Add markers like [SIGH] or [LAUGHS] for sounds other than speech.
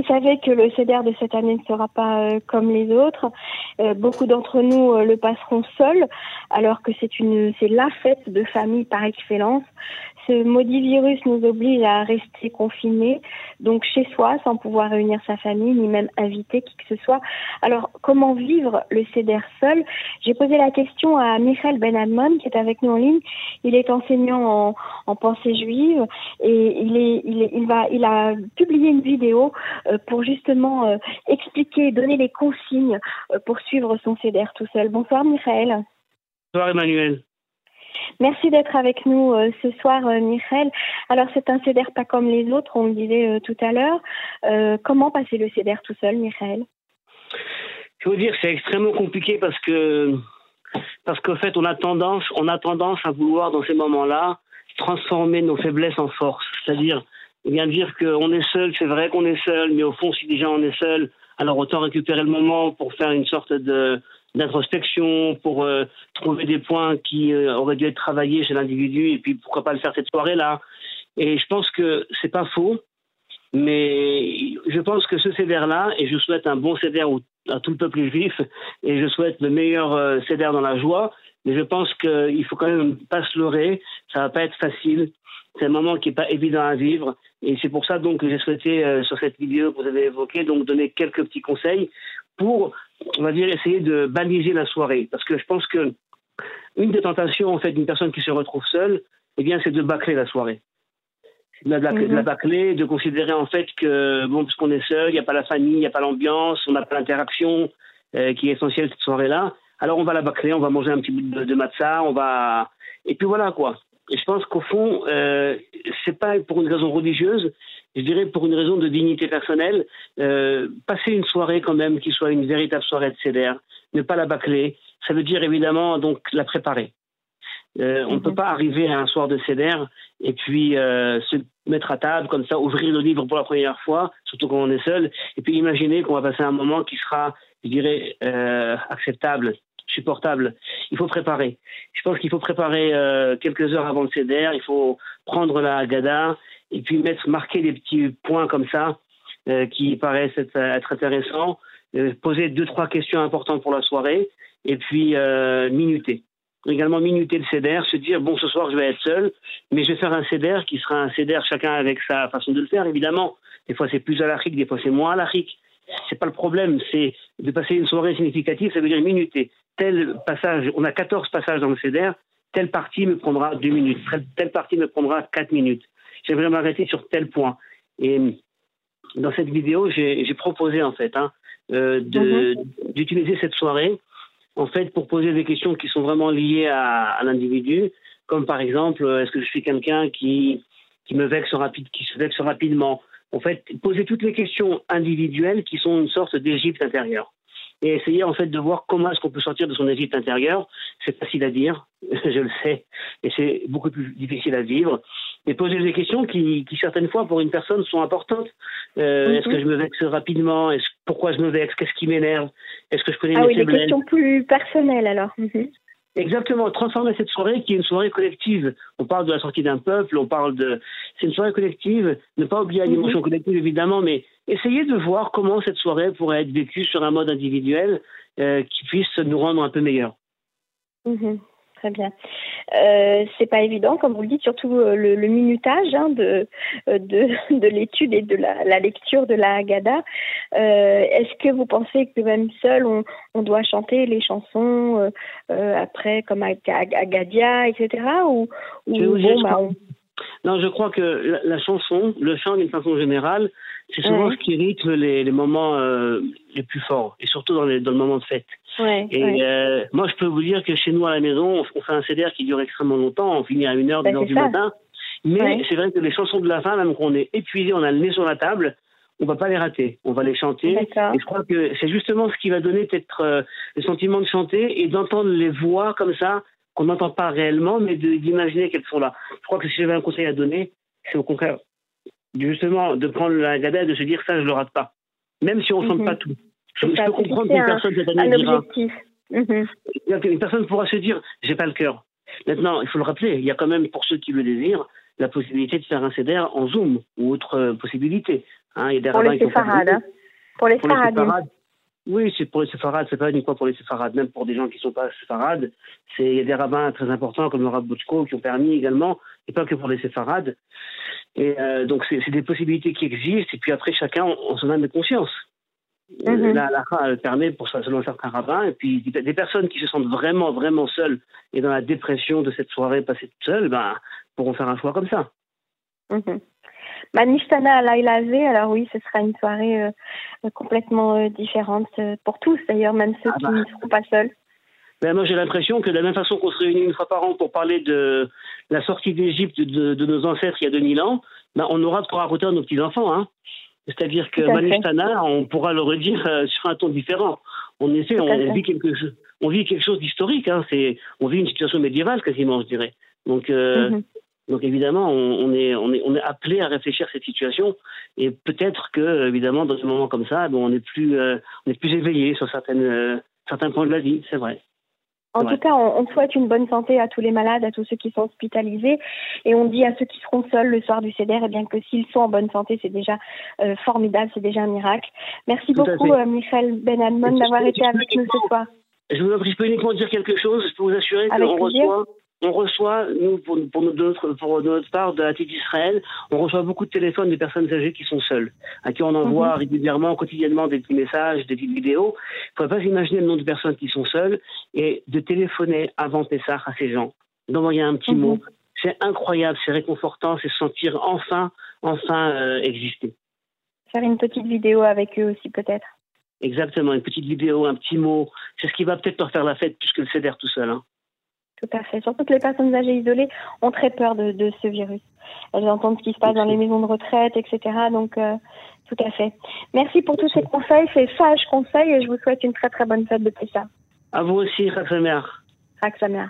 vous savez que le CEDER de cette année ne sera pas euh, comme les autres. Euh, beaucoup d'entre nous le passeront seuls, alors que c'est la fête de famille par excellence ce maudit virus nous oblige à rester confinés, donc chez soi, sans pouvoir réunir sa famille, ni même inviter qui que ce soit. Alors, comment vivre le CEDER seul? J'ai posé la question à Michael Benadmon, qui est avec nous en ligne. Il est enseignant en, pensée juive et il, a publié une vidéo euh, pour justement euh, expliquer, donner les consignes euh, pour suivre son CEDER tout seul. Bonsoir, Michael. Bonsoir, Emmanuel. Merci d'être avec nous euh, ce soir, euh, Michel. Alors, c'est un CEDER pas comme les autres, on le disait euh, tout à l'heure. comment passer le CEDER tout seul, Michel? Je veux dire, c'est extrêmement compliqué parce que, parce qu'en fait, on a tendance, on a tendance à vouloir, dans ces moments-là, transformer nos faiblesses en force. C'est-à-dire, eh bien dire qu'on est seul, c'est vrai qu'on est seul, mais au fond, si déjà on est seul, alors autant récupérer le moment pour faire une sorte de, d'introspection, pour euh, trouver des points qui euh, auraient dû être travaillés chez l'individu, et puis pourquoi pas le faire cette soirée-là. Et je pense que c'est pas faux, mais je pense que ce CEDER-là, et je souhaite un bon CEDER à tout le peuple juif, et je souhaite le meilleur euh, CEDER dans la joie, mais je pense qu'il faut quand même pas se leurrer, ça va pas être facile, c'est un moment qui n'est pas évident à vivre, et c'est pour ça donc que j'ai souhaité, sur cette vidéo que vous avez évoquée, donc donner quelques petits conseils pour, on va dire, essayer de baliser la soirée. Parce que je pense que une des tentations, en fait, d'une personne qui se retrouve seule, eh bien, c'est de bâcler la soirée. De la, mhm. bâcler, de considérer, en fait, que, bon, puisqu'on est seul, il n'y a pas la famille, il n'y a pas l'ambiance, on n'a pas l'interaction euh, qui est essentielle cette soirée-là. Alors, on va la bâcler, on va manger un petit bout de, de matzah, on va. Et puis voilà, quoi. Et je pense qu'au fond, euh, c'est pas pour une raison religieuse, je dirais pour une raison de dignité personnelle, euh, passer une soirée quand même qui soit une véritable soirée de CDR, ne pas la bâcler, ça veut dire évidemment donc la préparer. Euh, on ne peut mhm. pas arriver à un soir de CDR et puis euh, se mettre à table comme ça, ouvrir le livre pour la première fois, surtout quand on est seul, et puis imaginer qu'on va passer un moment qui sera, je dirais, euh, acceptable, supportable. Il faut préparer. Je pense qu'il faut préparer euh, quelques heures avant le CDR, il faut prendre la Gada, et puis mettre, marquer des petits points comme ça euh, qui paraissent être, intéressants, euh, poser deux, trois questions importantes pour la soirée, et puis minuter. Également minuter le CEDER, se dire, bon, ce soir, je vais être seul, mais je vais faire un CEDER qui sera un CEDER chacun avec sa façon de le faire, évidemment. Des fois, c'est plus à l'Afrique, des fois, c'est moins à l'Afrique. C'est pas le problème, c'est de passer une soirée significative, ça veut dire minuter. Tel passage, on a 14 passages dans le CEDER, telle partie me prendra deux minutes, telle partie me prendra quatre minutes j'aimerais m'arrêter sur tel point. Et dans cette vidéo, j'ai proposé en fait hein, euh, mhm. d'utiliser cette soirée en fait pour poser des questions qui sont vraiment liées à, l'individu, comme par exemple, est-ce que je suis quelqu'un qui qui me vexe rapide, qui se vexe rapidement? En fait, poser toutes les questions individuelles qui sont une sorte d'Égypte intérieure et essayer en fait de voir comment est-ce qu'on peut sortir de son Égypte intérieur. C'est facile à dire, [LAUGHS] je le sais, et c'est beaucoup plus difficile à vivre. Et poser des questions qui, qui certaines fois pour une personne sont importantes. Euh, mhm. Est-ce que je me vexe rapidement? Est-ce pourquoi je me vexe? Qu'est-ce qui m'énerve? Est-ce que je connais ah mes oui, des questions plus personnelles alors. Mhm. Exactement, transformer cette soirée qui est une soirée collective. On parle de la sortie d'un peuple, on parle de. C'est une soirée collective, ne pas oublier la mhm. dimension collective évidemment, mais essayer de voir comment cette soirée pourrait être vécue sur un mode individuel euh, qui puisse nous rendre un peu meilleurs. Mhm. Très bien. Euh, c'est pas évident, comme vous le dites, surtout euh, le, minutage hein, de, euh, de, [LAUGHS] de l'étude et de la, la, lecture de la Haggadah. Euh, est-ce que vous pensez que même seul, on, on doit chanter les chansons après, comme Agadia, etc. Ou, ou bah, Non, je crois que la, la chanson, le chant d'une façon générale, c'est souvent ce qui rythme les, les moments les plus forts, et surtout dans, les, dans le moment de fête. Ouais, et euh, moi, je peux vous dire que chez nous à la maison, on, fait un CDR qui dure extrêmement longtemps, on finit à 1h, ben 2h du matin. Mais c'est vrai que les chansons de la fin, même quand on est épuisé, on a le nez sur la table, on va pas les rater, on va les chanter. Et je crois que c'est justement ce qui va donner peut-être euh, le sentiment de chanter et d'entendre les voix comme ça, qu'on n'entend pas réellement, mais d'imaginer qu'elles sont là. Je crois que si j'avais un conseil à donner, c'est au contraire justement de prendre la gadette, de se dire ça, je le rate pas. Même si on ne chante mhm. pas tout. Je, peux comprendre qu'une personne cette année dira. Mhm. Une personne pourra se dire, j'ai pas le cœur. Maintenant, il faut le rappeler, il y a quand même, pour ceux qui le désirent, la possibilité de faire un CDR en Zoom ou autre euh, possibilité. Hein, il y a des pour, les séfarades, hein. pour les séfarades. Oui, c'est pour les séfarades, c'est pas uniquement pour les séfarades, même pour des gens qui ne sont pas séfarades. Il y a des rabbins très importants comme le rabbin Boutko qui ont permis également, et pas que pour les séfarades. Et euh, donc, c'est des possibilités qui existent, et puis après, chacun en son âme de conscience. Mm La halakha permet pour ça, selon certains rabbins, et puis des personnes qui se sentent vraiment, vraiment seules et dans la dépression de cette soirée passée toute seule, ben, pourront faire un choix comme ça. Mm Manishtana alors oui, ce sera une soirée euh, complètement euh, différente pour tous d'ailleurs, même ceux ah qui bah. ne seront pas seuls. Ben moi j'ai l'impression que de la même façon qu'on se réunit une fois par an pour parler de la sortie d'Égypte de, nos ancêtres il y a 2000 ans, ben on aura de quoi raconter à nos petits-enfants. Hein. C'est-à-dire que Manishtana, on pourra le redire sur un ton différent. On essaie, on, vit quelque chose, on vit quelque chose d'historique. Hein. C'est, on vit une situation médiévale quasiment, je dirais. Donc, mhm. Donc évidemment, on, est, on, est, on est appelé à réfléchir à cette situation et peut-être que évidemment dans un moment comme ça, bon, on est plus euh, on est plus éveillé sur certaines, euh, certains points de la vie, c'est vrai. En tout cas, on, souhaite une bonne santé à tous les malades, à tous ceux qui sont hospitalisés, et on dit à ceux qui seront seuls le soir du CEDER, eh bien que s'ils sont en bonne santé, c'est déjà euh, formidable, c'est déjà un miracle. Merci beaucoup, Michel Benalmon, d'avoir été avec nous ce soir. Je prie, je peux uniquement dire quelque chose. Je peux vous assurer qu'on reçoit on reçoit, nous, pour, notre, pour notre part, de la tête d'Israël, on reçoit beaucoup de téléphones de personnes âgées qui sont seules, à qui on envoie mhm. régulièrement, quotidiennement des petits messages, des petites vidéos. Il ne faut pas s'imaginer le nombre de personnes qui sont seules et de téléphoner avant Pessah à ces gens, d'envoyer un petit mhm. mot. C'est incroyable, c'est réconfortant, c'est se sentir enfin, enfin euh, exister. Faire une petite vidéo avec eux aussi, peut-être. Exactement, une petite vidéo, un petit mot. C'est ce qui va peut-être leur faire la fête plus que le CEDER tout seul. Hein. Tout à fait. Surtout que les personnes âgées isolées ont très peur de, ce virus. Elles entendent ce qui se passe dans les maisons de retraite, etc. Donc, euh, tout à fait. Merci pour tous ces conseils, ces sages conseils, et je vous souhaite une très très bonne fête de ça. À vous aussi, Raksamer. Raksamer.